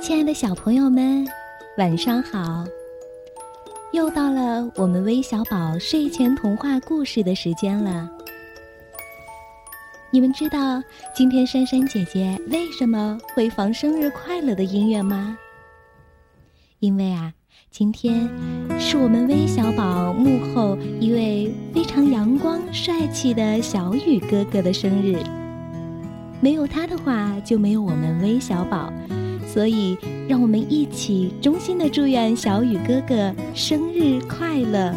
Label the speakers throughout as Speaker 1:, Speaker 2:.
Speaker 1: 亲爱的小朋友们，晚上好！又到了我们微小宝睡前童话故事的时间了。你们知道今天珊珊姐姐为什么会放生日快乐的音乐吗？因为啊，今天是我们微小宝幕后一位非常阳光帅气的小雨哥哥的生日。没有他的话，就没有我们微小宝。所以，让我们一起衷心的祝愿小雨哥哥生日快乐。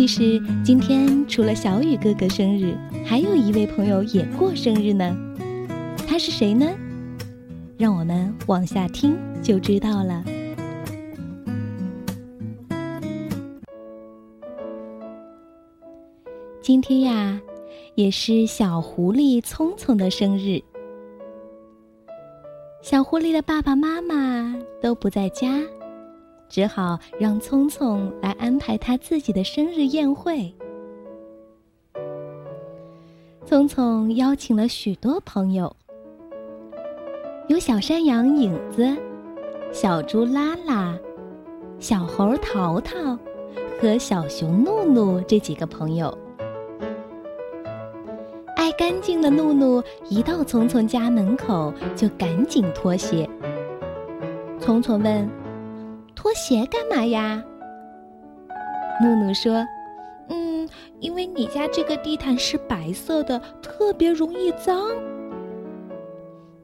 Speaker 1: 其实，今天除了小雨哥哥生日，还有一位朋友也过生日呢。他是谁呢？让我们往下听就知道了。今天呀，也是小狐狸聪聪的生日。小狐狸的爸爸妈妈都不在家，只好让聪聪来安排他自己的生日宴会。聪聪邀请了许多朋友，有小山羊影子、小猪拉拉、小猴淘淘和小熊怒怒这几个朋友。爱干净的怒怒一到聪聪家门口就赶紧脱鞋。聪聪问：“拖鞋干嘛呀？”怒怒说：“嗯，因为你家这个地毯是白色的，特别容易脏。”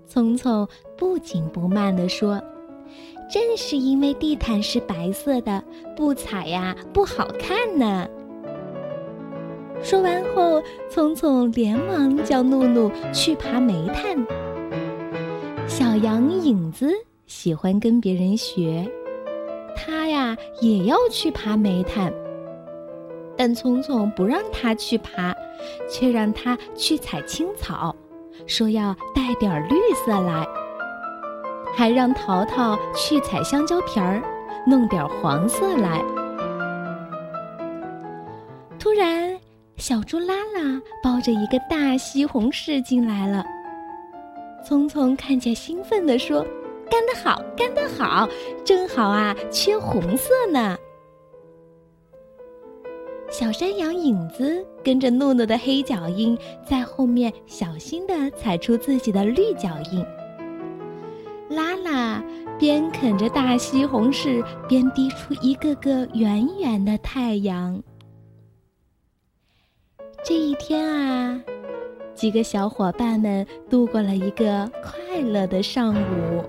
Speaker 1: 聪聪不紧不慢地说：“正是因为地毯是白色的，不踩呀不好看呢。”说完后，聪聪连忙叫怒怒去爬煤炭。小羊影子喜欢跟别人学，也要去爬煤炭。但聪聪不让他去爬，却让他去采青草，说要带点绿色来，还让淘淘去采香蕉皮儿，弄点黄色来。突然。小猪拉拉抱着一个大西红柿进来了。聪聪看见，兴奋地说：“干得好，干得好！正好啊，缺红色呢。”小山羊影子跟着诺诺的黑脚印，在后面小心地踩出自己的绿脚印。拉拉边啃着大西红柿，边滴出一个个圆圆的太阳。这一天啊，几个小伙伴们度过了一个快乐的上午。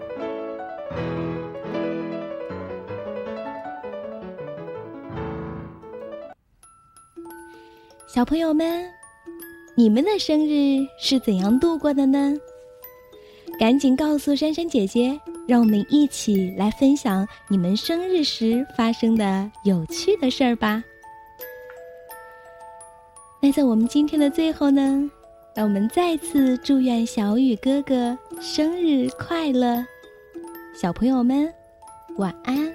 Speaker 1: 小朋友们，你们的生日是怎样度过的呢？赶紧告诉珊珊姐姐，让我们一起来分享你们生日时发生的有趣的事儿吧。那在我们今天的最后呢，让我们再次祝愿小雨哥哥生日快乐，小朋友们晚安。